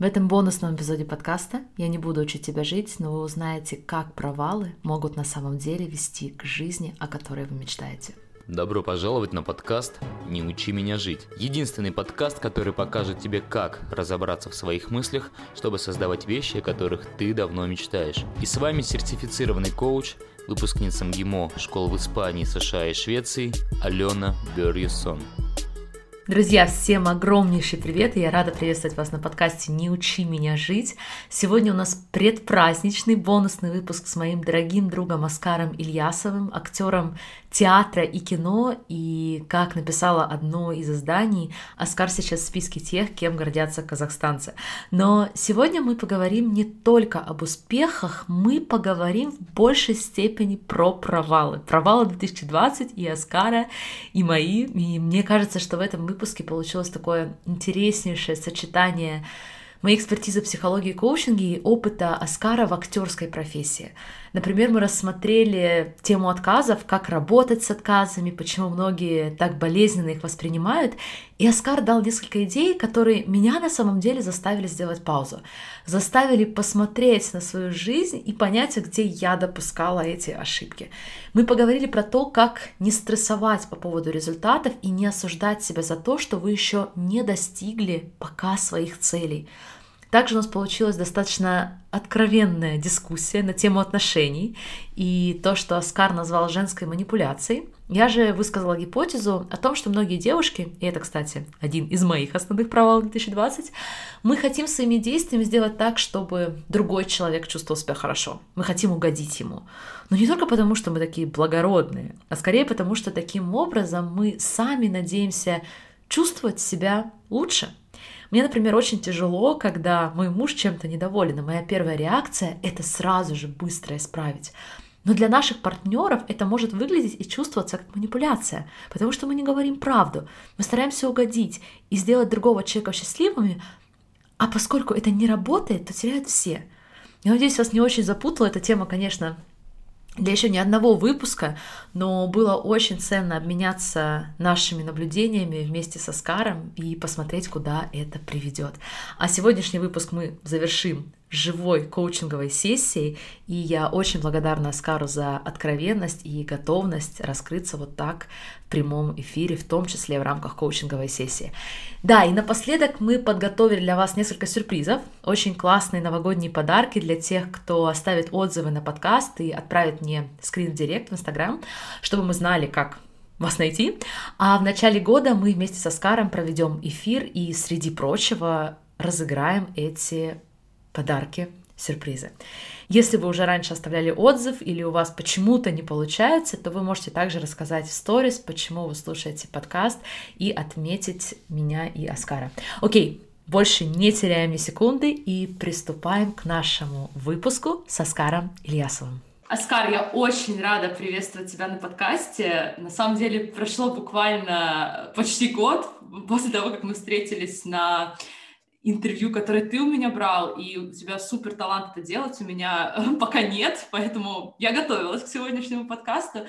В этом бонусном эпизоде подкаста я не буду учить тебя жить, но вы узнаете, как провалы могут на самом деле вести к жизни, о которой вы мечтаете. Добро пожаловать на подкаст «Не учи меня жить». Единственный подкаст, который покажет тебе, как разобраться в своих мыслях, чтобы создавать вещи, о которых ты давно мечтаешь. И с вами сертифицированный коуч, выпускница МГИМО школ в Испании, США и Швеции Алена Берьюсон. Друзья, всем огромнейший привет, я рада приветствовать вас на подкасте «Не учи меня жить». Сегодня у нас предпраздничный бонусный выпуск с моим дорогим другом Оскаром Ильясовым, актером театра и кино, и, как написала одно из изданий, Оскар сейчас в списке тех, кем гордятся казахстанцы. Но сегодня мы поговорим не только об успехах, мы поговорим в большей степени про провалы. Провалы 2020 и Оскара, и мои. И мне кажется, что в этом выпуске получилось такое интереснейшее сочетание моей экспертизы психологии и коучинге и опыта Оскара в актерской профессии. Например, мы рассмотрели тему отказов, как работать с отказами, почему многие так болезненно их воспринимают. И Оскар дал несколько идей, которые меня на самом деле заставили сделать паузу. Заставили посмотреть на свою жизнь и понять, где я допускала эти ошибки. Мы поговорили про то, как не стрессовать по поводу результатов и не осуждать себя за то, что вы еще не достигли пока своих целей. Также у нас получилась достаточно откровенная дискуссия на тему отношений и то, что Оскар назвал женской манипуляцией. Я же высказала гипотезу о том, что многие девушки, и это, кстати, один из моих основных провалов 2020, мы хотим своими действиями сделать так, чтобы другой человек чувствовал себя хорошо. Мы хотим угодить ему. Но не только потому, что мы такие благородные, а скорее потому, что таким образом мы сами надеемся чувствовать себя лучше – мне, например, очень тяжело, когда мой муж чем-то недоволен, и моя первая реакция — это сразу же быстро исправить. Но для наших партнеров это может выглядеть и чувствоваться как манипуляция, потому что мы не говорим правду. Мы стараемся угодить и сделать другого человека счастливыми, а поскольку это не работает, то теряют все. Я надеюсь, вас не очень запутала эта тема, конечно, для еще ни одного выпуска, но было очень ценно обменяться нашими наблюдениями вместе со Скаром и посмотреть, куда это приведет. А сегодняшний выпуск мы завершим живой коучинговой сессией, и я очень благодарна Аскару за откровенность и готовность раскрыться вот так в прямом эфире, в том числе в рамках коучинговой сессии. Да, и напоследок мы подготовили для вас несколько сюрпризов, очень классные новогодние подарки для тех, кто оставит отзывы на подкаст и отправит мне скрин в директ в Инстаграм, чтобы мы знали, как вас найти. А в начале года мы вместе со Скаром проведем эфир и, среди прочего, разыграем эти подарки, сюрпризы. Если вы уже раньше оставляли отзыв или у вас почему-то не получается, то вы можете также рассказать в сторис, почему вы слушаете подкаст и отметить меня и Оскара. Окей, больше не теряем ни секунды и приступаем к нашему выпуску с Оскаром Ильясовым. Оскар, я очень рада приветствовать тебя на подкасте. На самом деле прошло буквально почти год после того, как мы встретились на интервью, которое ты у меня брал, и у тебя супер талант это делать, у меня пока нет, поэтому я готовилась к сегодняшнему подкасту.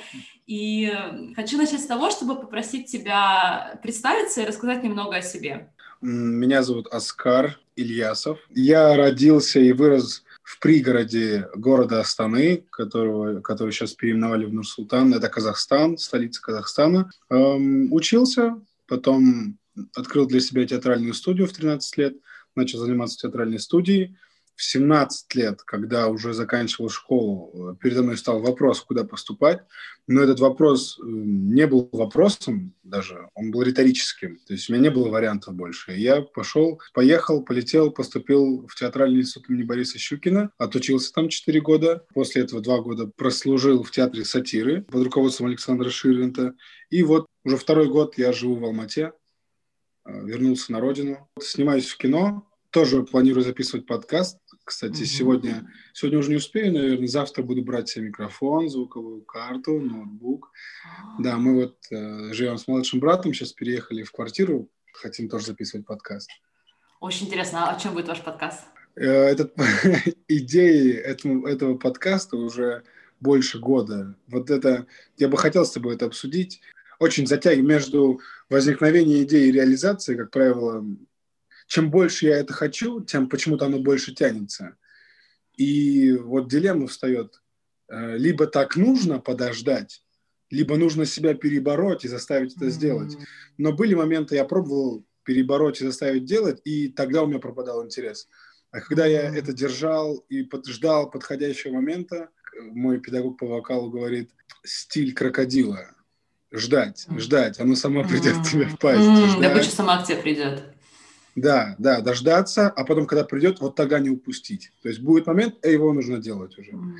И хочу начать с того, чтобы попросить тебя представиться и рассказать немного о себе. Меня зовут Оскар Ильясов. Я родился и вырос в пригороде города Астаны, которого, который сейчас переименовали в Нур-Султан. Это Казахстан, столица Казахстана. Эм, учился, потом открыл для себя театральную студию в 13 лет, начал заниматься театральной студией. В 17 лет, когда уже заканчивал школу, передо мной стал вопрос, куда поступать. Но этот вопрос э, не был вопросом даже, он был риторическим. То есть у меня не было вариантов больше. Я пошел, поехал, полетел, поступил в театральный институт имени Бориса Щукина, отучился там 4 года. После этого 2 года прослужил в театре сатиры под руководством Александра Ширвинта. И вот уже второй год я живу в Алмате, Э, вернулся на родину. Снимаюсь в кино, тоже планирую записывать подкаст. Кстати, mm-hmm. сегодня, сегодня уже не успею, наверное, завтра буду брать себе микрофон, звуковую карту, ноутбук. Mm-hmm. Да, мы вот э, живем с младшим братом, сейчас переехали в квартиру, хотим тоже записывать подкаст. Очень интересно, а о чем будет ваш подкаст? Э, этот, идеи этого, этого подкаста уже больше года. Вот это, я бы хотел с тобой это обсудить очень затягивает между возникновением идеи и реализацией, как правило, чем больше я это хочу, тем почему-то оно больше тянется. И вот дилемма встает. Э, либо так нужно подождать, либо нужно себя перебороть и заставить это сделать. Но были моменты, я пробовал перебороть и заставить делать, и тогда у меня пропадал интерес. А когда я это держал и под, ждал подходящего момента, мой педагог по вокалу говорит, стиль крокодила. Ждать, ждать, оно само придет к тебе в пасть. Mm, добыча сама к тебе придет. Да, да, дождаться, а потом, когда придет, вот тогда не упустить. То есть будет момент, и его нужно делать уже. Mm.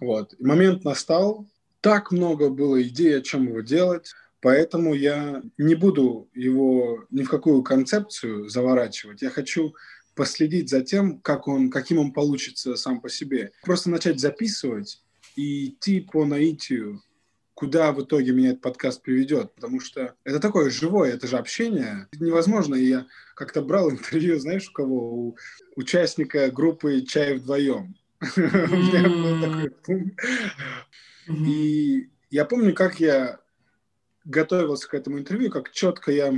Вот. И момент настал, так много было идей, о чем его делать, поэтому я не буду его ни в какую концепцию заворачивать. Я хочу последить за тем, как он, каким он получится сам по себе. Просто начать записывать и идти по наитию, куда в итоге меня этот подкаст приведет, потому что это такое живое, это же общение. Невозможно. Я как-то брал интервью, знаешь, у кого? У участника группы «Чай вдвоем». И я помню, как я готовился к этому интервью, как четко я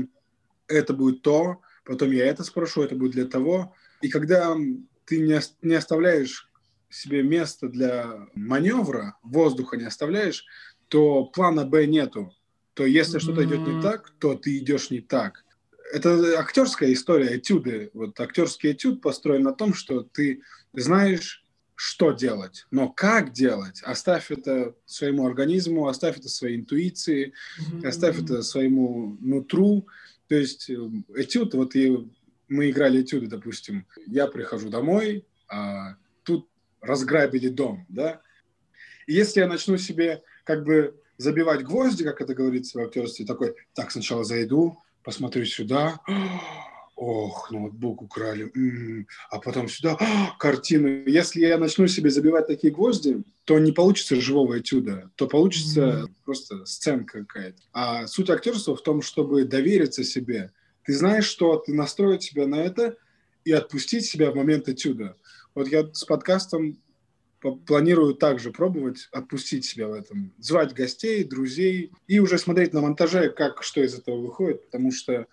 это будет то, потом я это спрошу, это будет для того. И когда ты не, не оставляешь себе места для маневра, воздуха не оставляешь, то плана Б нету. То если mm-hmm. что-то идет не так, то ты идешь не так. Это актерская история, этюды. Вот актерский этюд построен на том, что ты знаешь, что делать, но как делать, оставь это своему организму, оставь это своей интуиции, mm-hmm. оставь это своему нутру. То есть э, этюд, вот и мы играли этюды, допустим, я прихожу домой, а тут разграбили дом, да, и если я начну себе как бы забивать гвозди, как это говорится в актерстве, такой, так, сначала зайду, посмотрю сюда, ох, ноутбук украли, м-м, а потом сюда, картину. Если я начну себе забивать такие гвозди, то не получится живого этюда, то получится mm-hmm. просто сценка какая-то. А суть актерства в том, чтобы довериться себе. Ты знаешь, что ты настроить себя на это и отпустить себя в момент этюда. Вот я с подкастом планирую также пробовать отпустить себя в этом, звать гостей, друзей и уже смотреть на монтаже, как что из этого выходит, потому что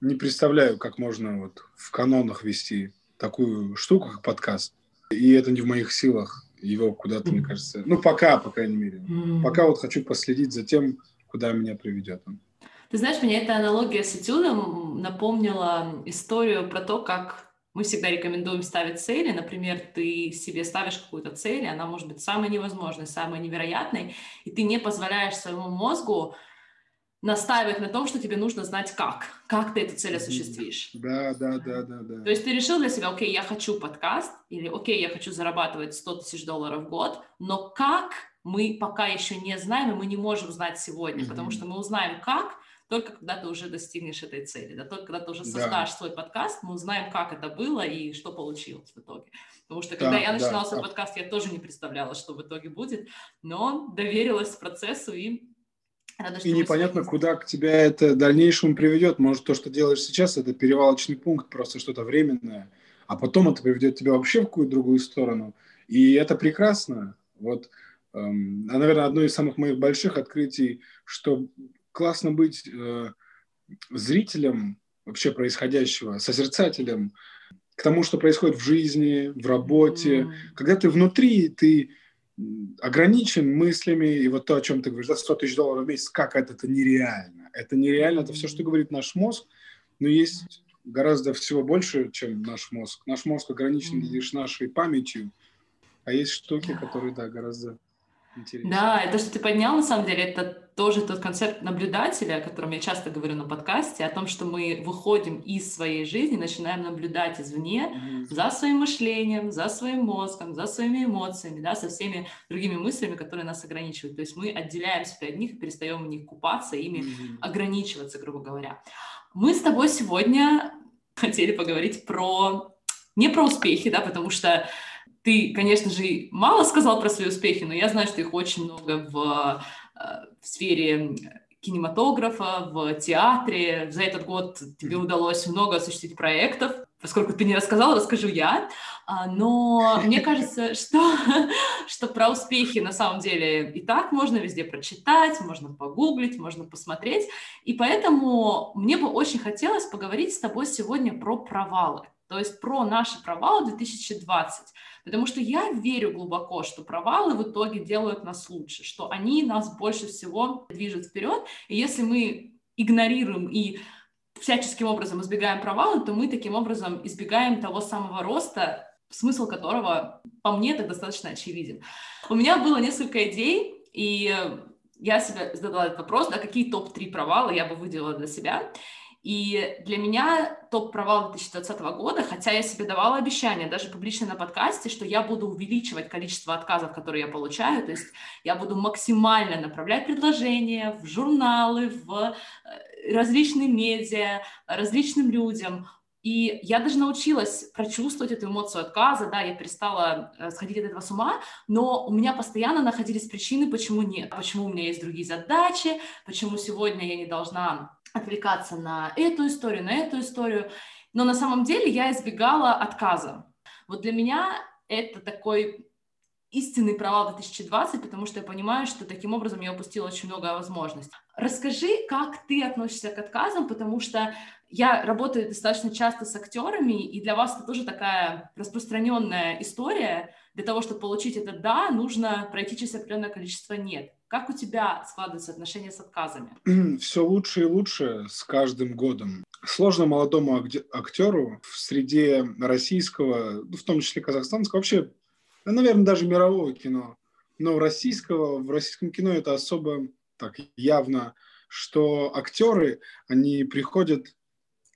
не представляю, как можно вот в канонах вести такую штуку, как подкаст. И это не в моих силах его куда-то, mm-hmm. мне кажется. Ну, пока, по крайней мере. Mm-hmm. Пока вот хочу последить за тем, куда меня приведет он. Ты знаешь, меня эта аналогия с этюдом напомнила историю про то, как мы всегда рекомендуем ставить цели. Например, ты себе ставишь какую-то цель, и она может быть самой невозможной, самой невероятной, и ты не позволяешь своему мозгу настаивать на том, что тебе нужно знать как, как ты эту цель осуществишь. Да, да, да, да, да. То есть ты решил для себя, окей, я хочу подкаст, или окей, я хочу зарабатывать 100 тысяч долларов в год, но как мы пока еще не знаем, и мы не можем знать сегодня, mm-hmm. потому что мы узнаем как, только когда ты уже достигнешь этой цели, да, только когда ты уже создашь да. свой подкаст, мы узнаем, как это было и что получилось в итоге. Потому что когда да, я начинала да, свой да. подкаст, я тоже не представляла, что в итоге будет, но доверилась процессу и Рада, и непонятно, куда к тебя это в дальнейшем приведет. Может, то, что делаешь сейчас, это перевалочный пункт, просто что-то временное, а потом это приведет тебя вообще в какую-то другую сторону. И это прекрасно. Вот, эм, а, наверное, одно из самых моих больших открытий, что классно быть э, зрителем вообще происходящего, созерцателем к тому, что происходит в жизни, в работе. Mm. Когда ты внутри, ты ограничен мыслями, и вот то, о чем ты говоришь, да, 100 тысяч долларов в месяц, как это, это нереально. Это нереально, это все, что говорит наш мозг, но есть гораздо всего больше, чем наш мозг. Наш мозг ограничен лишь нашей памятью, а есть штуки, которые, да, гораздо Интересно. Да, это, что ты поднял, на самом деле, это тоже тот концепт наблюдателя, о котором я часто говорю на подкасте, о том, что мы выходим из своей жизни, начинаем наблюдать извне mm-hmm. за своим мышлением, за своим мозгом, за своими эмоциями, да, со всеми другими мыслями, которые нас ограничивают. То есть мы отделяем себя от них и перестаем в них купаться, ими mm-hmm. ограничиваться, грубо говоря. Мы с тобой сегодня хотели поговорить про не про успехи, да, потому что ты, конечно же, мало сказал про свои успехи, но я знаю, что их очень много в, э, в сфере кинематографа, в театре. За этот год тебе удалось много осуществить проектов, поскольку ты не рассказала, расскажу я. А, но мне кажется, что, что про успехи на самом деле и так можно везде прочитать, можно погуглить, можно посмотреть. И поэтому мне бы очень хотелось поговорить с тобой сегодня про провалы. То есть про наши провалы 2020. Потому что я верю глубоко, что провалы в итоге делают нас лучше, что они нас больше всего движут вперед. И если мы игнорируем и всяческим образом избегаем провала, то мы таким образом избегаем того самого роста, смысл которого, по мне, так достаточно очевиден. У меня было несколько идей, и я себе задала этот вопрос, да, какие топ-3 провала я бы выделила для себя. И для меня топ-провал 2020 года, хотя я себе давала обещание, даже публично на подкасте, что я буду увеличивать количество отказов, которые я получаю, то есть я буду максимально направлять предложения в журналы, в э, различные медиа, различным людям, и я даже научилась прочувствовать эту эмоцию отказа, да, я перестала э, сходить от этого с ума, но у меня постоянно находились причины, почему нет, почему у меня есть другие задачи, почему сегодня я не должна отвлекаться на эту историю, на эту историю. Но на самом деле я избегала отказа. Вот для меня это такой истинный провал 2020, потому что я понимаю, что таким образом я упустила очень много возможностей. Расскажи, как ты относишься к отказам, потому что я работаю достаточно часто с актерами, и для вас это тоже такая распространенная история. Для того, чтобы получить это «да», нужно пройти через определенное количество «нет». Как у тебя складываются отношения с отказами? Все лучше и лучше с каждым годом. Сложно молодому актеру в среде российского, ну, в том числе казахстанского, вообще, наверное, даже мирового кино, но российского, в российском кино это особо так явно, что актеры, они приходят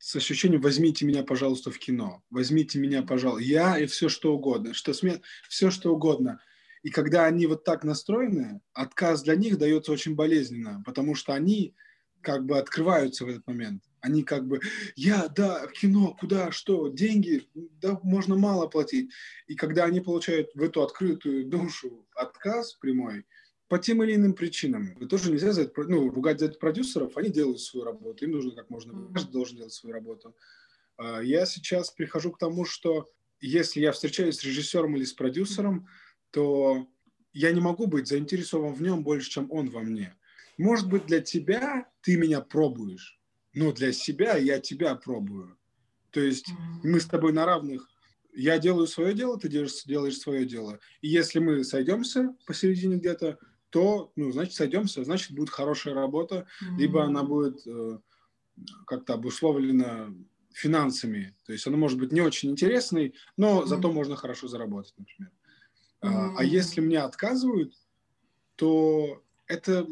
с ощущением «возьмите меня, пожалуйста, в кино», «возьмите меня, пожалуйста», я и все что угодно, что сме... все что угодно – и когда они вот так настроены, отказ для них дается очень болезненно, потому что они как бы открываются в этот момент. Они как бы, я, да, кино, куда, что, деньги, да, можно мало платить. И когда они получают в эту открытую душу отказ прямой, по тем или иным причинам. Это тоже нельзя за это, ну, ругать за это продюсеров, они делают свою работу, им нужно как можно, каждый должен делать свою работу. А, я сейчас прихожу к тому, что если я встречаюсь с режиссером или с продюсером, то я не могу быть заинтересован в нем больше, чем он во мне. Может быть, для тебя ты меня пробуешь, но для себя я тебя пробую. То есть мы с тобой на равных. Я делаю свое дело, ты делаешь, делаешь свое дело. И если мы сойдемся посередине где-то, то, ну, значит, сойдемся, значит, будет хорошая работа, mm-hmm. либо она будет э, как-то обусловлена финансами. То есть она может быть не очень интересной, но mm-hmm. зато можно хорошо заработать, например. Mm-hmm. А если мне отказывают, то это,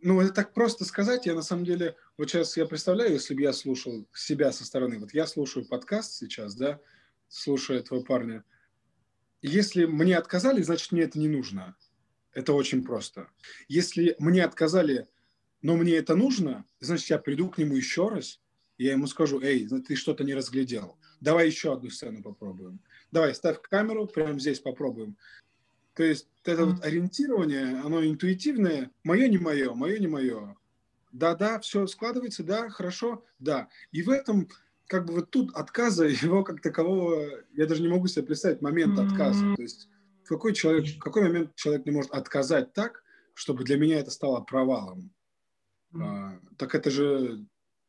ну, это так просто сказать. Я на самом деле, вот сейчас я представляю, если бы я слушал себя со стороны, вот я слушаю подкаст сейчас, да, слушаю этого парня. Если мне отказали, значит, мне это не нужно. Это очень просто. Если мне отказали, но мне это нужно, значит, я приду к нему еще раз, и я ему скажу, эй, ты что-то не разглядел. Давай еще одну сцену попробуем. Давай, ставь камеру, прямо здесь попробуем. То есть это вот ориентирование, оно интуитивное. Мое не мое, мое не мое. Да-да, все складывается, да, хорошо, да. И в этом как бы вот тут отказа его как такового, я даже не могу себе представить момент отказа. То есть какой, человек, в какой момент человек не может отказать так, чтобы для меня это стало провалом? А, так это же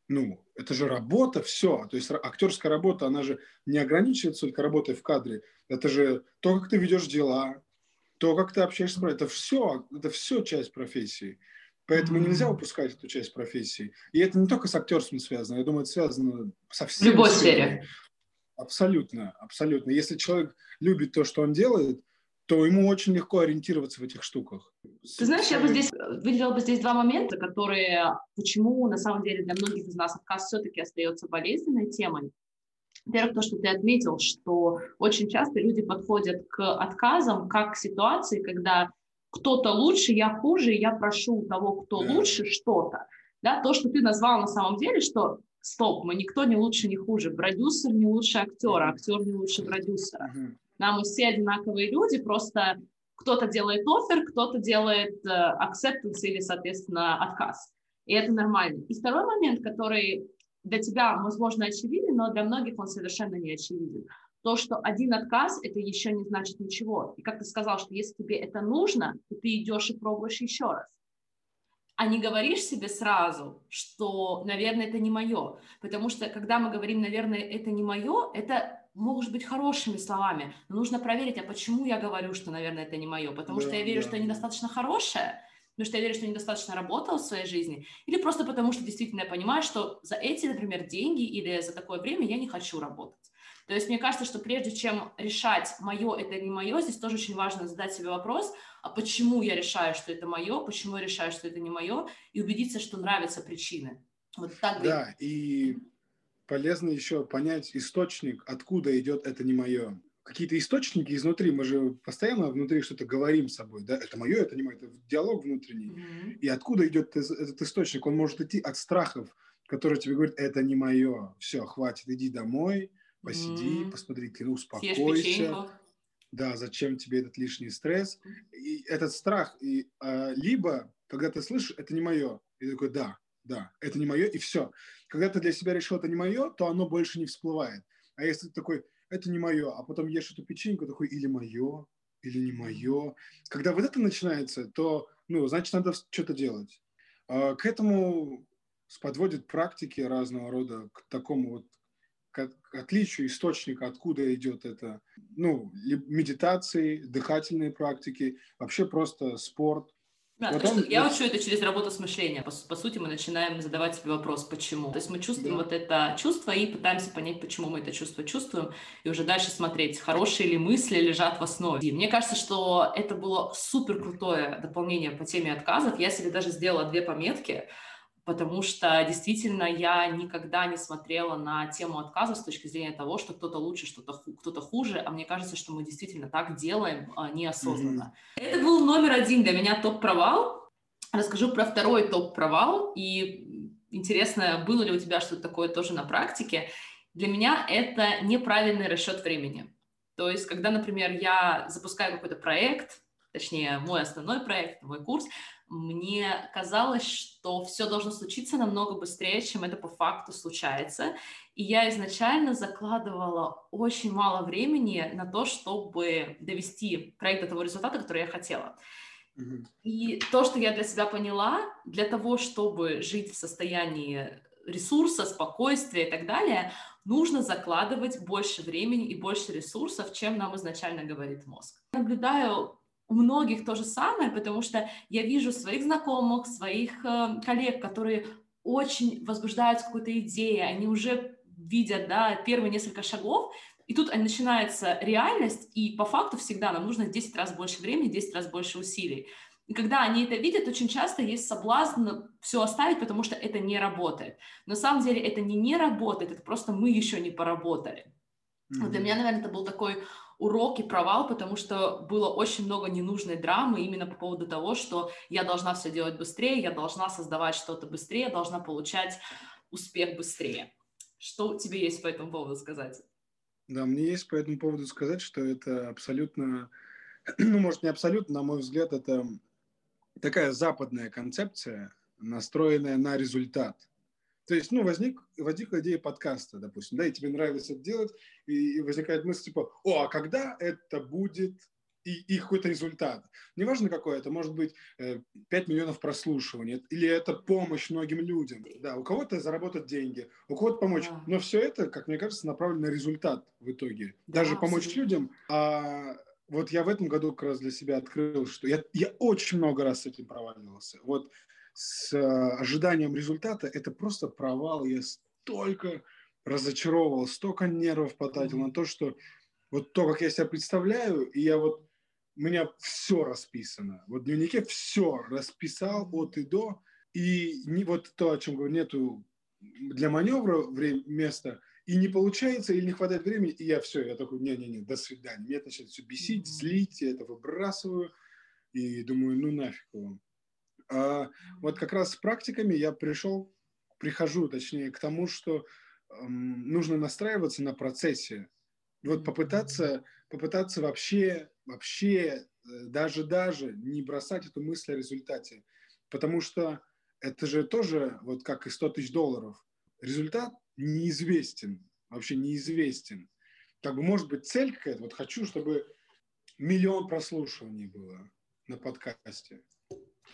ну, это же работа, все. То есть актерская работа, она же не ограничивается только работой в кадре. Это же то, как ты ведешь дела, то, как ты общаешься с это все, это все часть профессии. Поэтому mm-hmm. нельзя упускать эту часть профессии. И это не только с актерством связано, я думаю, это связано со всем. В любой сфере. Абсолютно, абсолютно. Если человек любит то, что он делает, то ему очень легко ориентироваться в этих штуках. Ты знаешь, я бы здесь выделила бы здесь два момента, которые, почему на самом деле для многих из нас отказ все-таки остается болезненной темой. Во-первых, то, что ты отметил, что очень часто люди подходят к отказам как к ситуации, когда кто-то лучше, я хуже, я прошу у того, кто да. лучше, что-то. Да, то, что ты назвал на самом деле, что стоп, мы никто не лучше, не хуже, продюсер не лучше актера, актер не лучше продюсера. Uh-huh. Да, мы все одинаковые люди, просто кто-то делает офер, кто-то делает uh, acceptance или, соответственно, отказ. И это нормально. И второй момент, который для тебя, возможно, очевиден, но для многих он совершенно не очевиден. То, что один отказ, это еще не значит ничего. И как ты сказал, что если тебе это нужно, то ты идешь и пробуешь еще раз. А не говоришь себе сразу, что, наверное, это не мое. Потому что, когда мы говорим, наверное, это не мое, это может быть хорошими словами, но нужно проверить, а почему я говорю, что, наверное, это не мое. Потому да, что я верю, да. что я недостаточно хорошая, потому что я верю, что я недостаточно работала в своей жизни, или просто потому, что действительно я понимаю, что за эти, например, деньги или за такое время я не хочу работать. То есть мне кажется, что прежде чем решать, мое это не мое, здесь тоже очень важно задать себе вопрос, а почему я решаю, что это мое, почему я решаю, что это не мое, и убедиться, что нравятся причины. Вот так. Да, и полезно еще понять источник, откуда идет это не мое. Какие-то источники изнутри, мы же постоянно внутри что-то говорим с собой, да, это мое, это не мое, это диалог внутренний. Mm-hmm. И откуда идет этот источник? Он может идти от страхов, которые тебе говорят, это не мое, все, хватит, иди домой, посиди, mm-hmm. посмотри кино, успокойся. Да, зачем тебе этот лишний стресс? И этот страх, и, а, либо, когда ты слышишь, это не мое, и ты такой, да, да, это не мое, и все. Когда ты для себя решил, это не мое, то оно больше не всплывает. А если ты такой, это не мое, а потом ешь эту печеньку, такой, или мое, или не мое. Когда вот это начинается, то, ну, значит, надо что-то делать. А к этому подводят практики разного рода, к такому вот к отличию источника, откуда идет это, ну, медитации, дыхательные практики, вообще просто спорт. Да, вот он, я учу это через работу с мышлением. По, по сути, мы начинаем задавать себе вопрос, почему. То есть мы чувствуем да. вот это чувство и пытаемся понять, почему мы это чувство чувствуем, и уже дальше смотреть, хорошие ли мысли лежат в основе. И мне кажется, что это было супер крутое дополнение по теме отказов. Я себе даже сделала две пометки потому что действительно я никогда не смотрела на тему отказа с точки зрения того, что кто-то лучше, что-то кто-то хуже, а мне кажется, что мы действительно так делаем а, неосознанно. Mm-hmm. Это был номер один для меня топ-провал. Расскажу про второй топ-провал, и интересно, было ли у тебя что-то такое тоже на практике. Для меня это неправильный расчет времени. То есть, когда, например, я запускаю какой-то проект, точнее, мой основной проект, мой курс, мне казалось, что все должно случиться намного быстрее, чем это по факту случается. И я изначально закладывала очень мало времени на то, чтобы довести проект до того результата, который я хотела. И то, что я для себя поняла, для того, чтобы жить в состоянии ресурса, спокойствия и так далее, нужно закладывать больше времени и больше ресурсов, чем нам изначально говорит мозг. Наблюдаю у многих то же самое, потому что я вижу своих знакомых, своих э, коллег, которые очень возбуждаются какой-то идеей, они уже видят, да, первые несколько шагов, и тут начинается реальность, и по факту всегда нам нужно 10 раз больше времени, 10 раз больше усилий. И когда они это видят, очень часто есть соблазн все оставить, потому что это не работает. На самом деле это не не работает, это просто мы еще не поработали. Mm-hmm. Для меня, наверное, это был такой урок и провал, потому что было очень много ненужной драмы именно по поводу того, что я должна все делать быстрее, я должна создавать что-то быстрее, должна получать успех быстрее. Что тебе есть по этому поводу сказать? Да, мне есть по этому поводу сказать, что это абсолютно, ну, может, не абсолютно, на мой взгляд, это такая западная концепция, настроенная на результат – то есть, ну, возник, возникла идея подкаста, допустим, да, и тебе нравится это делать, и, и возникает мысль, типа, о, а когда это будет и, и какой-то результат. Неважно какой, это может быть э, 5 миллионов прослушиваний, или это помощь многим людям. Да, у кого-то заработать деньги, у кого-то помочь. Да. Но все это, как мне кажется, направлено на результат в итоге. Да, Даже абсолютно. помочь людям. А вот я в этом году как раз для себя открыл, что я, я очень много раз с этим проваливался. Вот с э, ожиданием результата, это просто провал. Я столько разочаровал, столько нервов потратил на то, что вот то, как я себя представляю, и я вот, у меня все расписано. Вот в дневнике все расписал от и до, и не, вот то, о чем говорю, нету для маневра время, места, и не получается, или не хватает времени, и я все, я такой, не-не-не, до свидания. Меня это начинает все бесить, злить, я это выбрасываю, и думаю, ну нафиг вам. А вот как раз с практиками я пришел, прихожу, точнее, к тому, что эм, нужно настраиваться на процессе. Вот попытаться, попытаться вообще, вообще э, даже, даже не бросать эту мысль о результате. Потому что это же тоже, вот как и 100 тысяч долларов, результат неизвестен, вообще неизвестен. Как бы может быть цель какая-то, вот хочу, чтобы миллион прослушиваний было на подкасте.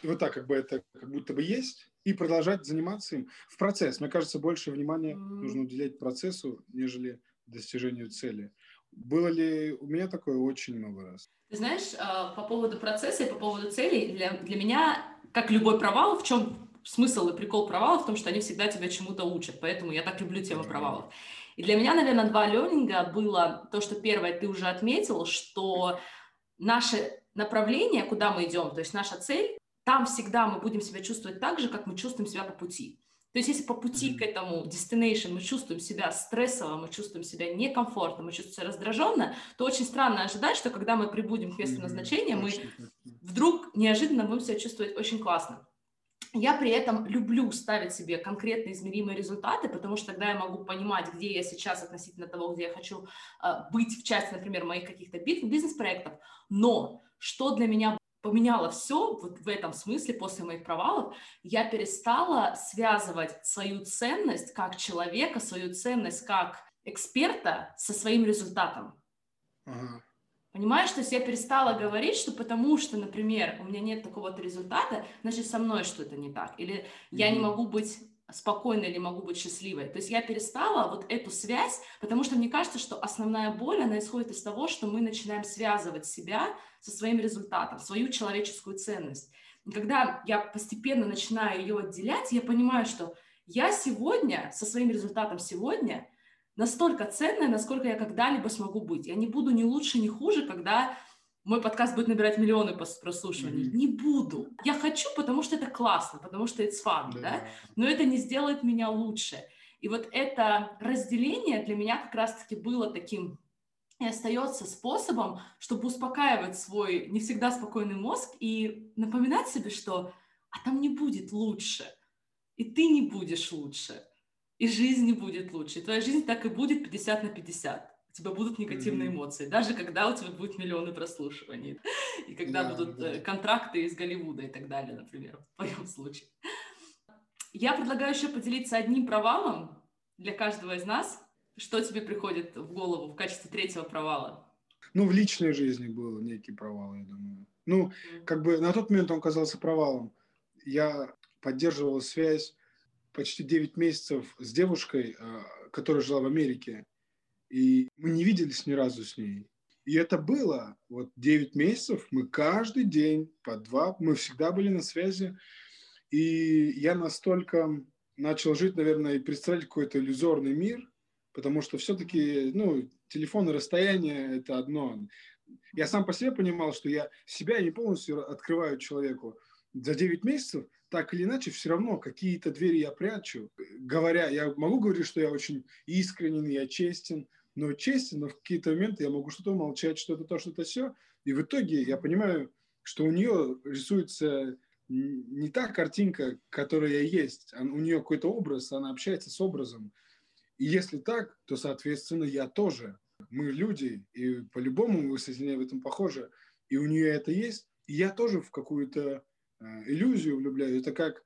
Вот так как бы это как будто бы есть, и продолжать заниматься им в процесс. Мне кажется, больше внимания нужно уделять процессу, нежели достижению цели. Было ли у меня такое очень много раз? Ты знаешь, а, по поводу процесса и по поводу целей, для, для меня, как любой провал, в чем смысл и прикол провалов в том, что они всегда тебя чему-то учат, поэтому я так люблю тему провалов. И для меня, наверное, два лернинга было то, что первое, ты уже отметил, что наше направление, куда мы идем, то есть наша цель, там всегда мы будем себя чувствовать так же, как мы чувствуем себя по пути. То есть если по пути к этому destination мы чувствуем себя стрессово, мы чувствуем себя некомфортно, мы чувствуем себя раздраженно, то очень странно ожидать, что когда мы прибудем к месту назначения, мы вдруг неожиданно будем себя чувствовать очень классно. Я при этом люблю ставить себе конкретно измеримые результаты, потому что тогда я могу понимать, где я сейчас относительно того, где я хочу э, быть в части, например, моих каких-то бизнес-проектов. Но что для меня поменяло все вот в этом смысле после моих провалов, я перестала связывать свою ценность как человека, свою ценность как эксперта со своим результатом. Ага. Понимаешь, то есть я перестала говорить, что потому что, например, у меня нет такого-то результата, значит, со мной что-то не так. Или я не могу быть спокойной или могу быть счастливой. То есть я перестала вот эту связь, потому что мне кажется, что основная боль, она исходит из того, что мы начинаем связывать себя со своим результатом, свою человеческую ценность. И когда я постепенно начинаю ее отделять, я понимаю, что я сегодня, со своим результатом сегодня, настолько ценная, насколько я когда-либо смогу быть. Я не буду ни лучше, ни хуже, когда мой подкаст будет набирать миллионы прослушиваний. Mm-hmm. Не буду. Я хочу, потому что это классно, потому что it's fun, да. да? Но это не сделает меня лучше. И вот это разделение для меня как раз-таки было таким и остается способом, чтобы успокаивать свой не всегда спокойный мозг и напоминать себе, что а там не будет лучше, и ты не будешь лучше, и жизнь не будет лучше, и твоя жизнь так и будет 50 на 50 у тебя будут негативные mm-hmm. эмоции, даже когда у тебя будет миллионы прослушиваний, и когда yeah, будут yeah. Э, контракты из Голливуда и так далее, например, в твоем случае. Я предлагаю еще поделиться одним провалом для каждого из нас. Что тебе приходит в голову в качестве третьего провала? Ну, в личной жизни был некий провал, я думаю. Ну, mm-hmm. как бы на тот момент он казался провалом. Я поддерживал связь почти 9 месяцев с девушкой, э, которая жила в Америке. И мы не виделись ни разу с ней. И это было вот 9 месяцев, мы каждый день по два, мы всегда были на связи. И я настолько начал жить, наверное, и представлять какой-то иллюзорный мир, потому что все-таки, ну, телефон и расстояние – это одно. Я сам по себе понимал, что я себя не полностью открываю человеку. За 9 месяцев, так или иначе, все равно какие-то двери я прячу. Говоря, я могу говорить, что я очень искренен, я честен, но честен, но в какие-то моменты я могу что-то молчать, что-то то, что-то все. И в итоге я понимаю, что у нее рисуется не та картинка, которая есть, а у нее какой-то образ, она общается с образом. И если так, то, соответственно, я тоже. Мы люди, и по-любому мы с в этом похожи. И у нее это есть. И я тоже в какую-то э, иллюзию влюбляю. Это как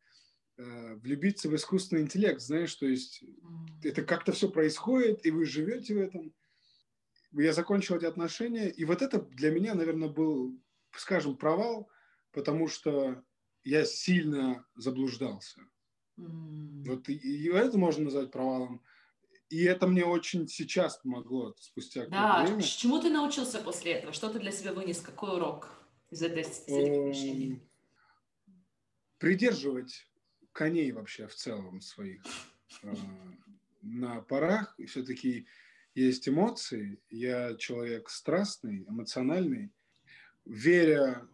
влюбиться в искусственный интеллект, знаешь, то есть это как-то все происходит, и вы живете в этом. Я закончил эти отношения, и вот это для меня, наверное, был, скажем, провал, потому что я сильно заблуждался. Mm. Вот и, и это можно назвать провалом. И это мне очень сейчас помогло спустя да, время. чему ты научился после этого? Что ты для себя вынес? Какой урок из, этой, из этих отношений? Придерживать коней вообще в целом своих э, на парах. И все-таки есть эмоции. Я человек страстный, эмоциональный. Веря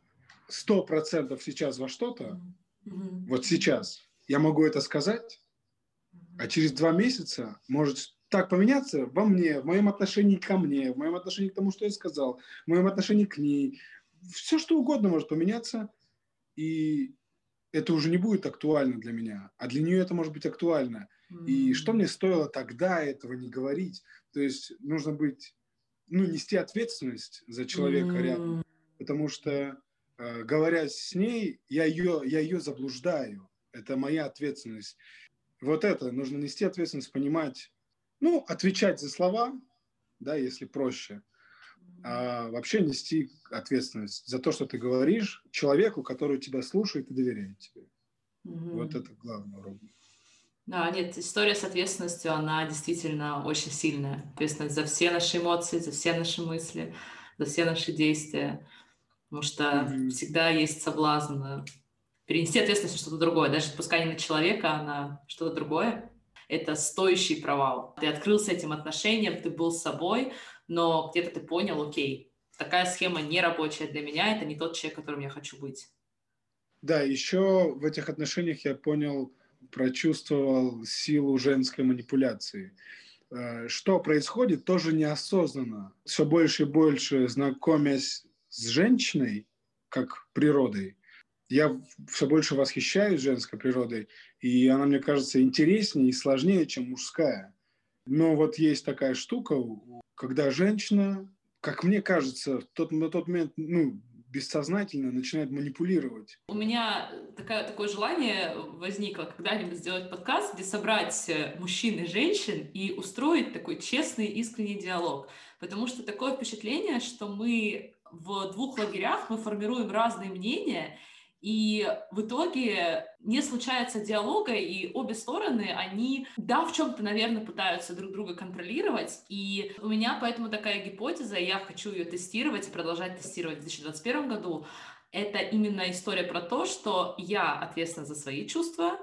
сто процентов сейчас во что-то, mm-hmm. вот сейчас, я могу это сказать, а через два месяца может так поменяться во мне, в моем отношении ко мне, в моем отношении к тому, что я сказал, в моем отношении к ней. Все что угодно может поменяться. И это уже не будет актуально для меня, а для нее это может быть актуально. Mm-hmm. И что мне стоило тогда этого не говорить? То есть нужно быть, ну, нести ответственность за человека mm-hmm. рядом, потому что э, говоря с ней, я ее, я ее заблуждаю. Это моя ответственность. Вот это нужно нести ответственность, понимать, ну, отвечать за слова, да, если проще, а вообще нести ответственность за то, что ты говоришь человеку, который тебя слушает и доверяет тебе. Mm-hmm. Вот это главное уровень. Да, нет, история с ответственностью, она действительно очень сильная. Ответственность за все наши эмоции, за все наши мысли, за все наши действия. Потому что mm-hmm. всегда есть соблазн перенести ответственность на что-то другое. Даже пускай не на человека, а на что-то другое. Это стоящий провал. Ты открылся этим отношениям, ты был собой, но где-то ты понял, окей, такая схема не рабочая для меня, это не тот человек, которым я хочу быть. Да, еще в этих отношениях я понял, прочувствовал силу женской манипуляции. Э, что происходит, тоже неосознанно. Все больше и больше знакомясь с женщиной, как природой, я все больше восхищаюсь женской природой, и она, мне кажется, интереснее и сложнее, чем мужская. Но вот есть такая штука, когда женщина, как мне кажется, в тот, на тот момент, ну, бессознательно начинает манипулировать. У меня такое, такое желание возникло когда-нибудь сделать подкаст, где собрать мужчин и женщин и устроить такой честный, искренний диалог. Потому что такое впечатление, что мы в двух лагерях, мы формируем разные мнения, и в итоге не случается диалога, и обе стороны, они, да, в чем-то, наверное, пытаются друг друга контролировать. И у меня поэтому такая гипотеза, я хочу ее тестировать и продолжать тестировать в 2021 году. Это именно история про то, что я ответственна за свои чувства,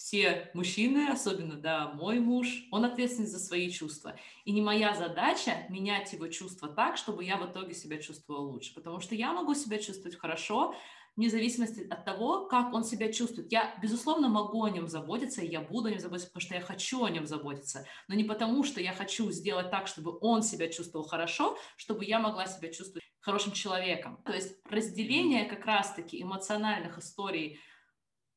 все мужчины, особенно, да, мой муж, он ответственен за свои чувства. И не моя задача менять его чувства так, чтобы я в итоге себя чувствовала лучше. Потому что я могу себя чувствовать хорошо, вне зависимости от того, как он себя чувствует. Я, безусловно, могу о нем заботиться, и я буду о нем заботиться, потому что я хочу о нем заботиться, но не потому, что я хочу сделать так, чтобы он себя чувствовал хорошо, чтобы я могла себя чувствовать хорошим человеком. То есть разделение как раз-таки эмоциональных историй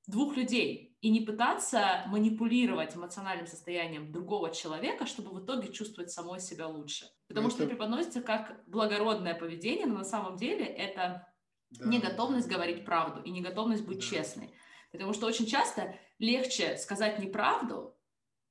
двух людей и не пытаться манипулировать эмоциональным состоянием другого человека, чтобы в итоге чувствовать самой себя лучше. Потому это... что преподносится как благородное поведение, но на самом деле это да. неготовность говорить правду и неготовность быть да. честной. Потому что очень часто легче сказать неправду,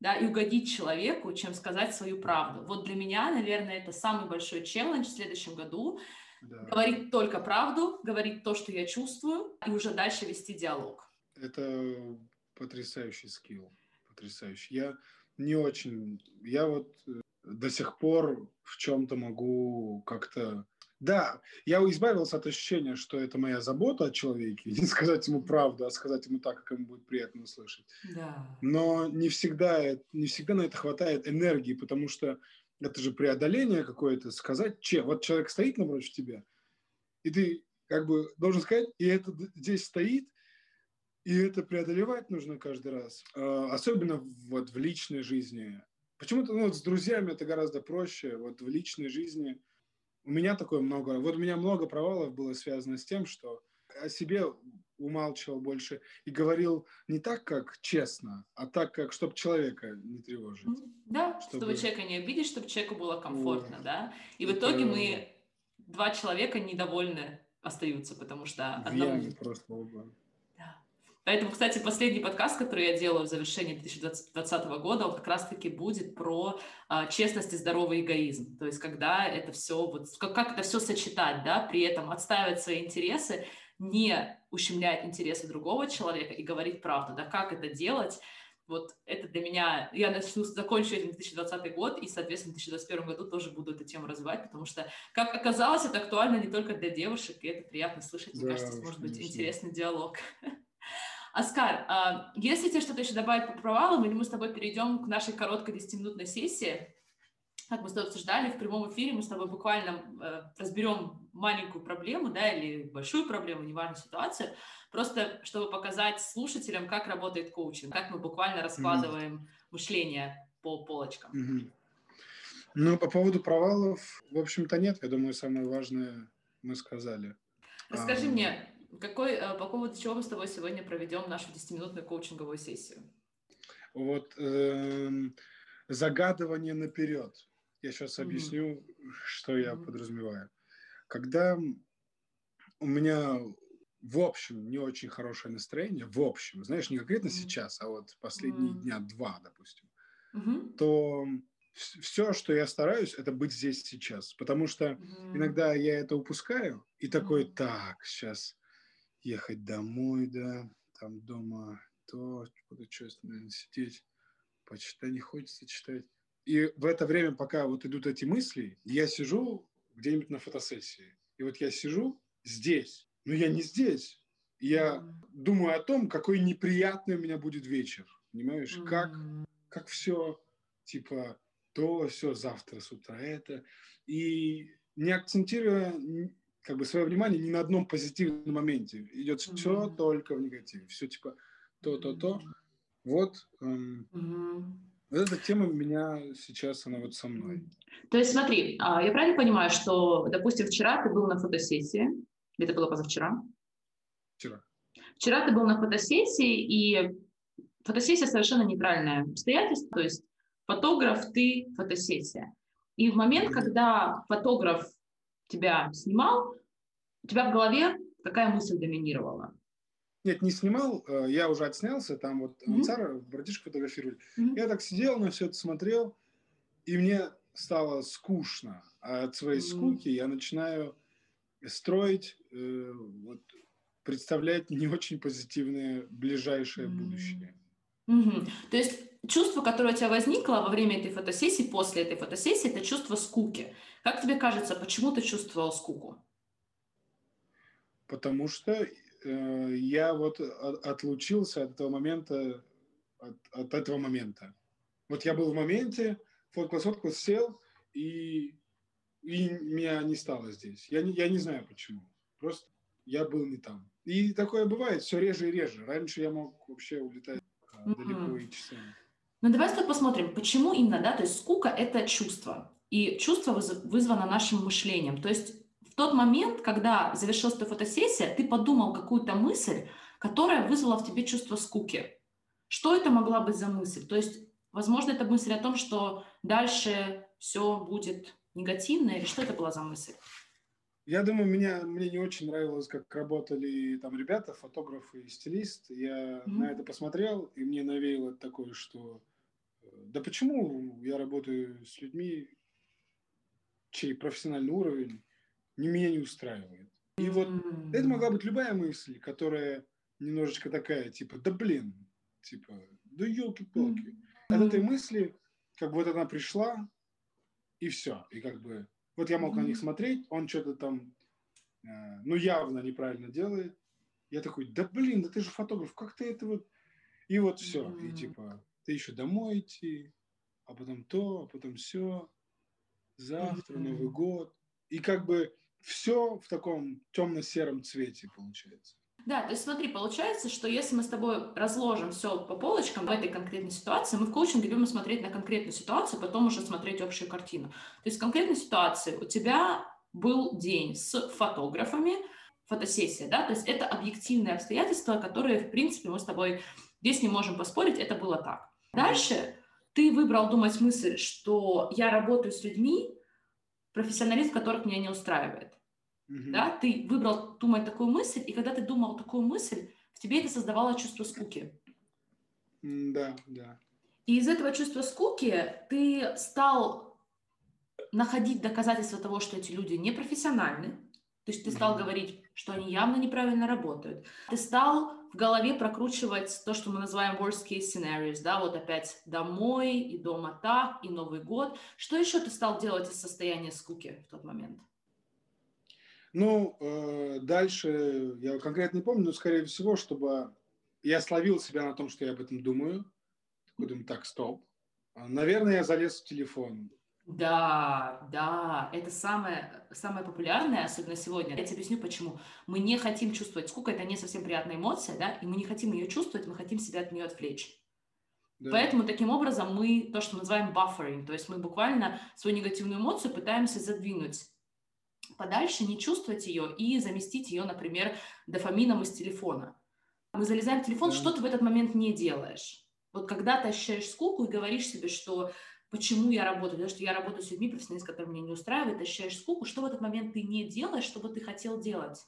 да, и угодить человеку, чем сказать свою правду. Вот для меня, наверное, это самый большой челлендж в следующем году. Да. Говорить только правду, говорить то, что я чувствую, и уже дальше вести диалог. Это потрясающий скилл, потрясающий. Я не очень, я вот э, до сих пор в чем-то могу как-то да, я избавился от ощущения, что это моя забота о человеке, не сказать ему правду, а сказать ему так, как ему будет приятно услышать. Да. Но не всегда, не всегда на это хватает энергии, потому что это же преодоление какое-то, сказать, че, вот человек стоит напротив тебя, и ты как бы должен сказать, и это здесь стоит, и это преодолевать нужно каждый раз. А, особенно вот в личной жизни. Почему-то ну, вот с друзьями это гораздо проще. Вот в личной жизни – у меня такое много. Вот у меня много провалов было связано с тем, что о себе умалчивал больше и говорил не так, как честно, а так, как чтобы человека не тревожить. Да, чтобы, чтобы человека не обидеть, чтобы человеку было комфортно, вот. да. И в итоге мы два человека недовольны остаются, потому что одному... просто оба. Поэтому, кстати, последний подкаст, который я делаю в завершении 2020 года, он как раз-таки будет про а, честность и здоровый эгоизм. То есть, когда это все, вот, как, как это все сочетать, да, при этом отстаивать свои интересы, не ущемлять интересы другого человека и говорить правду, да, как это делать, вот это для меня, я начну, закончу этим 2020 год, и, соответственно, в 2021 году тоже буду эту тему развивать, потому что, как оказалось, это актуально не только для девушек, и это приятно слышать, мне да, кажется, может быть интересный диалог. Оскар, а, если тебе что-то еще добавить по провалам, или мы с тобой перейдем к нашей короткой 10-минутной сессии, как мы с тобой обсуждали, в прямом эфире мы с тобой буквально э, разберем маленькую проблему, да, или большую проблему, неважно ситуацию, просто чтобы показать слушателям, как работает коучинг, как мы буквально раскладываем mm-hmm. мышление по полочкам. Mm-hmm. Ну, по поводу провалов, в общем-то, нет. Я думаю, самое важное мы сказали. Расскажи а, мне, какой, э, по поводу чего мы с тобой сегодня проведем нашу 10-минутную коучинговую сессию? Вот э, загадывание наперед. Я сейчас mm-hmm. объясню, что я mm-hmm. подразумеваю. Когда у меня в общем, не очень хорошее настроение, в общем, знаешь, не конкретно mm. сейчас, а вот последние mm. дня два, допустим, mm-hmm. то все, что я стараюсь, это быть здесь сейчас, потому что mm. иногда я это упускаю и такой, так, сейчас ехать домой, да, там дома то, буду что-то, наверное, сидеть, почитать не хочется читать. И в это время, пока вот идут эти мысли, я сижу где-нибудь на фотосессии. И вот я сижу здесь, но я не здесь. Я mm. думаю о том, какой неприятный у меня будет вечер. Понимаешь, mm. как, как все, типа, то, все, завтра с утра это. И не акцентируя как бы свое внимание ни на одном позитивном моменте. Идет mm. все только в негативе. Все типа то, то, то. Вот. Эм, mm. Вот эта тема у меня сейчас, она вот со мной. То есть смотри, а, я правильно понимаю, что, допустим, вчера ты был на фотосессии, или это было позавчера? Вчера. Вчера ты был на фотосессии, и фотосессия совершенно нейтральное обстоятельство, то есть фотограф, ты, фотосессия. И в момент, когда фотограф тебя снимал, у тебя в голове какая мысль доминировала? Нет, не снимал, э, я уже отснялся, там вот mm-hmm. Ансара, братишка фотографировали. Mm-hmm. Я так сидел, на все это смотрел, и мне стало скучно. А от своей mm-hmm. скуки я начинаю строить, э, вот, представлять не очень позитивное ближайшее mm-hmm. будущее. Mm-hmm. То есть чувство, которое у тебя возникло во время этой фотосессии, после этой фотосессии, это чувство скуки. Как тебе кажется, почему ты чувствовал скуку? Потому что Э, я вот отлучился от этого момента, от, от этого момента. Вот я был в моменте, фоткал, фоткал, сел, и, и меня не стало здесь. Я не, я не знаю почему. Просто я был не там. И такое бывает все реже и реже. Раньше я мог вообще улетать mm-hmm. далеко и часами. Ну давай с тобой посмотрим, почему именно, да, то есть скука – это чувство. И чувство вызвано нашим мышлением. То есть в тот момент, когда завершилась эта фотосессия, ты подумал какую-то мысль, которая вызвала в тебе чувство скуки. Что это могла быть за мысль? То есть, возможно, это мысль о том, что дальше все будет негативно, или что это была за мысль? Я думаю, меня, мне не очень нравилось, как работали там ребята, фотографы и стилист. Я mm-hmm. на это посмотрел, и мне навеяло такое, что да почему я работаю с людьми, чей профессиональный уровень не, меня не устраивает. И вот mm-hmm. это могла быть любая мысль, которая немножечко такая, типа, да блин, типа, да елки-палки. Mm-hmm. От этой мысли, как бы вот она пришла, и все. И как бы, вот я мог mm-hmm. на них смотреть, он что-то там, э, ну, явно неправильно делает. Я такой, да блин, да ты же фотограф, как ты это вот... И вот все. Mm-hmm. И типа, ты еще домой идти, а потом то, а потом все. Завтра. Новый год. И как бы все в таком темно-сером цвете получается. Да, то есть смотри, получается, что если мы с тобой разложим все по полочкам в этой конкретной ситуации, мы в коучинге любим смотреть на конкретную ситуацию, потом уже смотреть общую картину. То есть в конкретной ситуации у тебя был день с фотографами, фотосессия, да, то есть это объективные обстоятельства, которые, в принципе, мы с тобой здесь не можем поспорить, это было так. Дальше ты выбрал думать мысль, что я работаю с людьми, профессионалист, которых меня не устраивает. Mm-hmm. Да, ты выбрал думать такую мысль, и когда ты думал такую мысль, в тебе это создавало чувство скуки. Да, да. И из этого чувства скуки ты стал находить доказательства того, что эти люди непрофессиональны, то есть ты стал говорить, что они явно неправильно работают. Ты стал в голове прокручивать то, что мы называем worst case scenarios, да, вот опять домой, и дома так, и Новый год. Что еще ты стал делать из состояния скуки в тот момент? Ну, э, дальше я конкретно не помню, но, скорее всего, чтобы я словил себя на том, что я об этом думаю. Такой думаю, так, стоп. Наверное, я залез в телефон. Да, да, это самое, самое популярное, особенно сегодня. Я тебе объясню, почему. Мы не хотим чувствовать скуку, это не совсем приятная эмоция, да, и мы не хотим ее чувствовать, мы хотим себя от нее отвлечь. Да. Поэтому таким образом мы то, что мы называем buffering, то есть мы буквально свою негативную эмоцию пытаемся задвинуть подальше, не чувствовать ее и заместить ее, например, дофамином из телефона. Мы залезаем в телефон, да. что ты в этот момент не делаешь. Вот когда ты ощущаешь скуку и говоришь себе, что почему я работаю, потому что я работаю с людьми, профессионалисты, которые меня не устраивают, ощущаешь скуку, что в этот момент ты не делаешь, что бы ты хотел делать?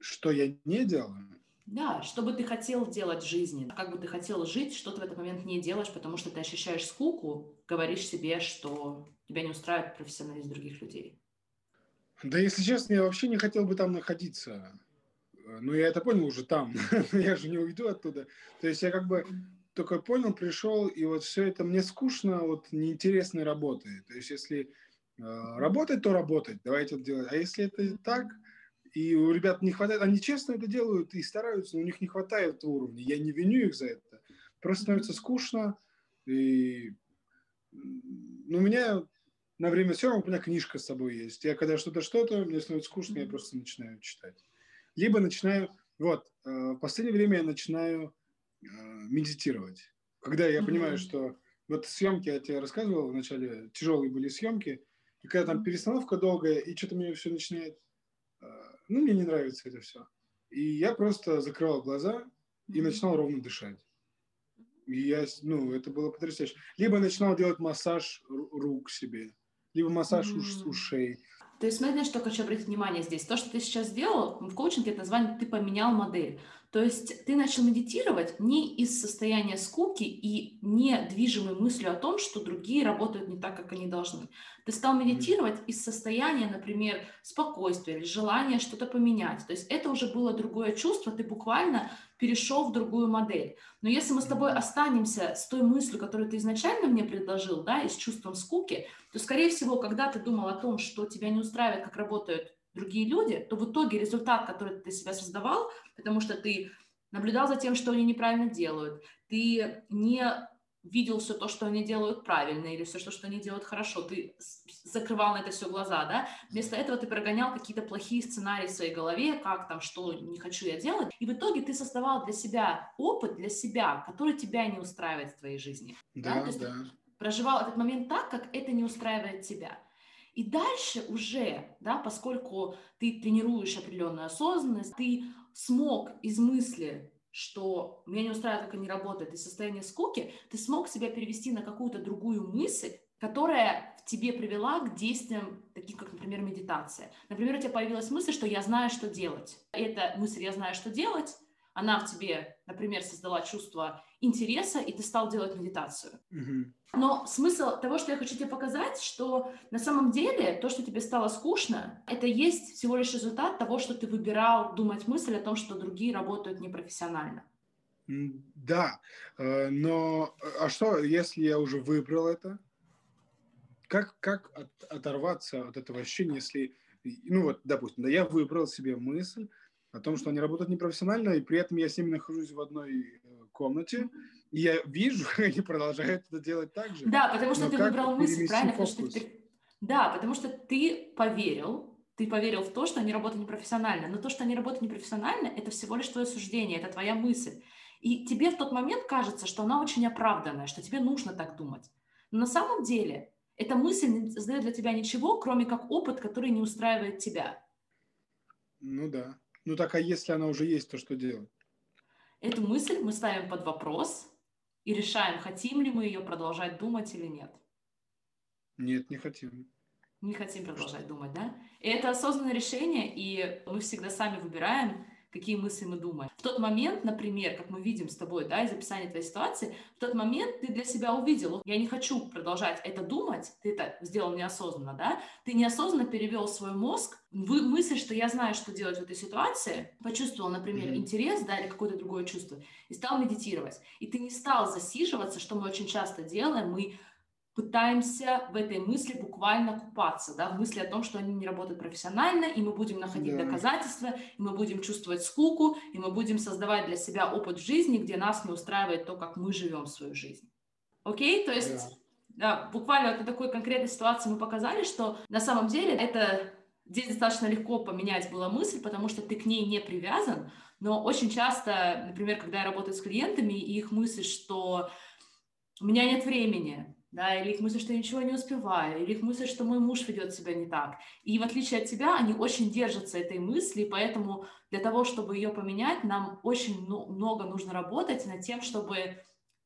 Что я не делаю? Да, что бы ты хотел делать в жизни, как бы ты хотел жить, что ты в этот момент не делаешь, потому что ты ощущаешь скуку, говоришь себе, что тебя не устраивает профессионализм других людей. Да, если честно, я вообще не хотел бы там находиться. Ну, я это понял уже там, я же не уйду оттуда. То есть я как бы только понял, пришел, и вот все это мне скучно, вот неинтересной работы. То есть если э, работать, то работать, давайте это делать. А если это так, и у ребят не хватает, они честно это делают и стараются, но у них не хватает уровня. Я не виню их за это. Просто становится скучно. И ну, у меня на время съемок у меня книжка с собой есть. Я когда что-то, что-то, мне становится скучно, я просто начинаю читать. Либо начинаю, вот, э, в последнее время я начинаю медитировать. Когда я понимаю, что вот съемки, я тебе рассказывал вначале, тяжелые были съемки, и когда там перестановка долгая, и что-то мне все начинает Э, ну, мне не нравится это все. И я просто закрывал глаза и начинал ровно дышать. И я, ну, это было потрясающе. Либо начинал делать массаж рук себе, либо массаж mm-hmm. ушей. То есть смотри, на что хочу обратить внимание здесь. То, что ты сейчас сделал, в коучинге это название «ты поменял модель». То есть ты начал медитировать не из состояния скуки и не движимой мыслью о том, что другие работают не так, как они должны. Ты стал медитировать из состояния, например, спокойствия или желания что-то поменять. То есть это уже было другое чувство, ты буквально перешел в другую модель. Но если мы с тобой останемся с той мыслью, которую ты изначально мне предложил, да, и с чувством скуки, то, скорее всего, когда ты думал о том, что тебя не устраивает, как работают другие люди, то в итоге результат, который ты себя создавал, потому что ты наблюдал за тем, что они неправильно делают, ты не видел все то, что они делают правильно, или все, что они делают хорошо, ты закрывал на это все глаза, да, вместо этого ты прогонял какие-то плохие сценарии в своей голове, как там, что не хочу я делать, и в итоге ты создавал для себя опыт для себя, который тебя не устраивает в твоей жизни. Да, да. То есть да. проживал этот момент так, как это не устраивает тебя. И дальше уже, да, поскольку ты тренируешь определенную осознанность, ты смог из мысли, что меня не устраивает, как они работают, из состояния скуки, ты смог себя перевести на какую-то другую мысль, которая в тебе привела к действиям, таким как, например, медитация. Например, у тебя появилась мысль, что я знаю, что делать. Эта мысль «я знаю, что делать» она в тебе, например, создала чувство интереса, и ты стал делать медитацию. Mm-hmm. Но смысл того, что я хочу тебе показать, что на самом деле то, что тебе стало скучно, это есть всего лишь результат того, что ты выбирал думать мысль о том, что другие работают непрофессионально. Да, э, но а что, если я уже выбрал это? Как, как от, оторваться от этого ощущения, если, ну вот, допустим, да, я выбрал себе мысль, о том, что они работают непрофессионально, и при этом я с ними нахожусь в одной э, комнате, и я вижу, они продолжают это делать так же. Да, потому что Но ты выбрал мысль, правильно? Потому что ты... Да, потому что ты поверил, ты поверил в то, что они работают непрофессионально. Но то, что они работают непрофессионально, это всего лишь твое суждение, это твоя мысль. И тебе в тот момент кажется, что она очень оправданная, что тебе нужно так думать. Но на самом деле эта мысль не создает для тебя ничего, кроме как опыт, который не устраивает тебя. Ну да. Ну так а если она уже есть, то что делать? Эту мысль мы ставим под вопрос и решаем, хотим ли мы ее продолжать думать или нет. Нет, не хотим. Не хотим продолжать думать, да? И это осознанное решение, и мы всегда сами выбираем, какие мысли мы думаем. В тот момент, например, как мы видим с тобой, да, из описания твоей ситуации, в тот момент ты для себя увидел, я не хочу продолжать это думать, ты это сделал неосознанно, да, ты неосознанно перевел свой мозг в мысль, что я знаю, что делать в этой ситуации, почувствовал, например, mm-hmm. интерес, да, или какое-то другое чувство, и стал медитировать. И ты не стал засиживаться, что мы очень часто делаем, мы пытаемся в этой мысли буквально купаться, да, в мысли о том, что они не работают профессионально, и мы будем находить да. доказательства, и мы будем чувствовать скуку, и мы будем создавать для себя опыт жизни, где нас не устраивает то, как мы живем свою жизнь. Окей? То есть, да. да, буквально вот на такой конкретной ситуации мы показали, что на самом деле это Здесь достаточно легко поменять была мысль, потому что ты к ней не привязан, но очень часто, например, когда я работаю с клиентами, и их мысль, что у меня нет времени, да, или их мысль, что я ничего не успеваю, или их мысль, что мой муж ведет себя не так. И в отличие от тебя, они очень держатся этой мысли, и поэтому для того, чтобы ее поменять, нам очень много нужно работать над тем, чтобы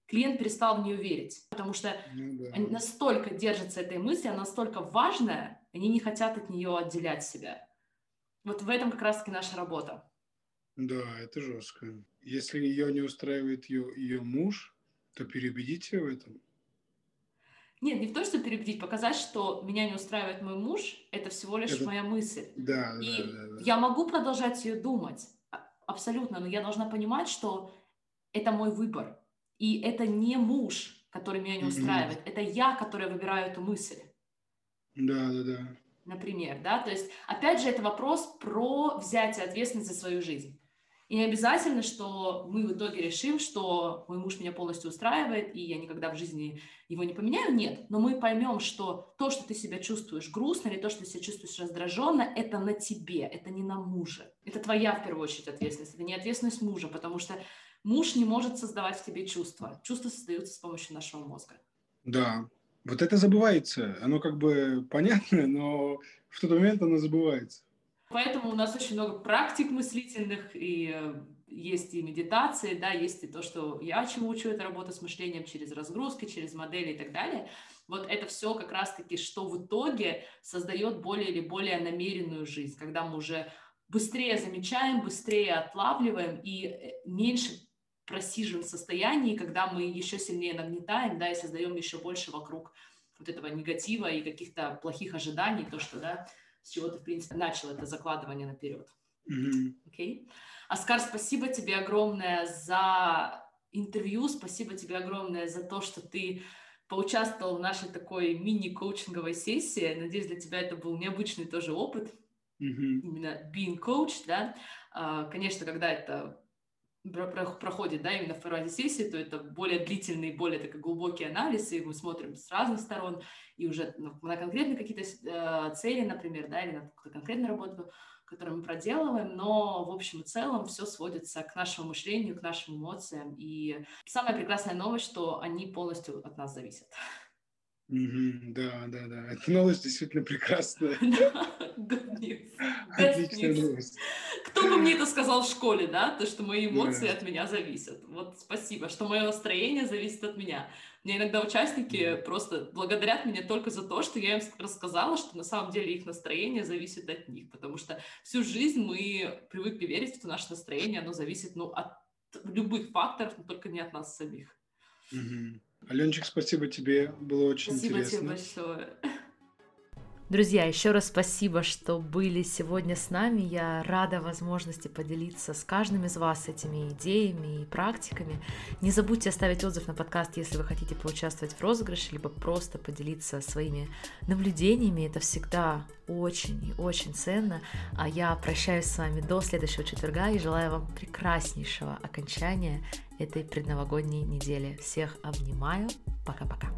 клиент перестал в нее верить. Потому что ну, да. они настолько держатся этой мысли, она настолько важная, они не хотят от нее отделять себя. Вот в этом как раз-таки наша работа. Да, это жестко. Если ее не устраивает ее, ее муж, то переубедите в этом. Нет, не в том, что переубедить, показать, что меня не устраивает мой муж, это всего лишь это... моя мысль. Да, и да, да, да. я могу продолжать ее думать, а, абсолютно, но я должна понимать, что это мой выбор. И это не муж, который меня не устраивает, mm-hmm. это я, которая выбираю эту мысль. Да, да, да. Например, да, то есть, опять же, это вопрос про взятие ответственности за свою жизнь. И не обязательно, что мы в итоге решим, что мой муж меня полностью устраивает, и я никогда в жизни его не поменяю. Нет, но мы поймем, что то, что ты себя чувствуешь грустно, или то, что ты себя чувствуешь раздраженно, это на тебе, это не на муже. Это твоя, в первую очередь, ответственность, это не ответственность мужа, потому что муж не может создавать в тебе чувства. Чувства создаются с помощью нашего мозга. Да, вот это забывается. Оно как бы понятно, но в тот момент оно забывается. Поэтому у нас очень много практик мыслительных, и э, есть и медитации, да, есть и то, что я чему учу, это работа с мышлением через разгрузки, через модели и так далее. Вот это все как раз-таки, что в итоге создает более или более намеренную жизнь, когда мы уже быстрее замечаем, быстрее отлавливаем и э, меньше просиживаем в состоянии, когда мы еще сильнее нагнетаем, да, и создаем еще больше вокруг вот этого негатива и каких-то плохих ожиданий, то, что, да, с чего ты, в принципе, начал это закладывание наперед. Mm-hmm. Okay? Оскар, спасибо тебе огромное за интервью, спасибо тебе огромное за то, что ты поучаствовал в нашей такой мини-коучинговой сессии. Надеюсь, для тебя это был необычный тоже опыт, mm-hmm. именно being coach, да. А, конечно, когда это проходит, да, именно в формате сессии, то это более длительный, более такой глубокий анализ, и мы смотрим с разных сторон, и уже ну, на конкретные какие-то э, цели, например, да, или на какую-то конкретную работу, которую мы проделываем, но в общем и целом все сводится к нашему мышлению, к нашим эмоциям, и самая прекрасная новость, что они полностью от нас зависят. Mm-hmm, да, да, да. Эта новость действительно прекрасная. Отличная новость. Кто бы мне это сказал в школе, да, то, что мои эмоции от меня зависят. Вот спасибо, что мое настроение зависит от меня. Мне иногда участники просто благодарят меня только за то, что я им рассказала, что на самом деле их настроение зависит от них, потому что всю жизнь мы привыкли верить, что наше настроение, оно зависит, ну, от любых факторов, но только не от нас самих. Угу. Аленчик, спасибо тебе, было очень спасибо интересно. Спасибо тебе большое. Друзья, еще раз спасибо, что были сегодня с нами. Я рада возможности поделиться с каждым из вас этими идеями и практиками. Не забудьте оставить отзыв на подкаст, если вы хотите поучаствовать в розыгрыше, либо просто поделиться своими наблюдениями. Это всегда очень и очень ценно. А я прощаюсь с вами до следующего четверга и желаю вам прекраснейшего окончания этой предновогодней недели. Всех обнимаю. Пока-пока.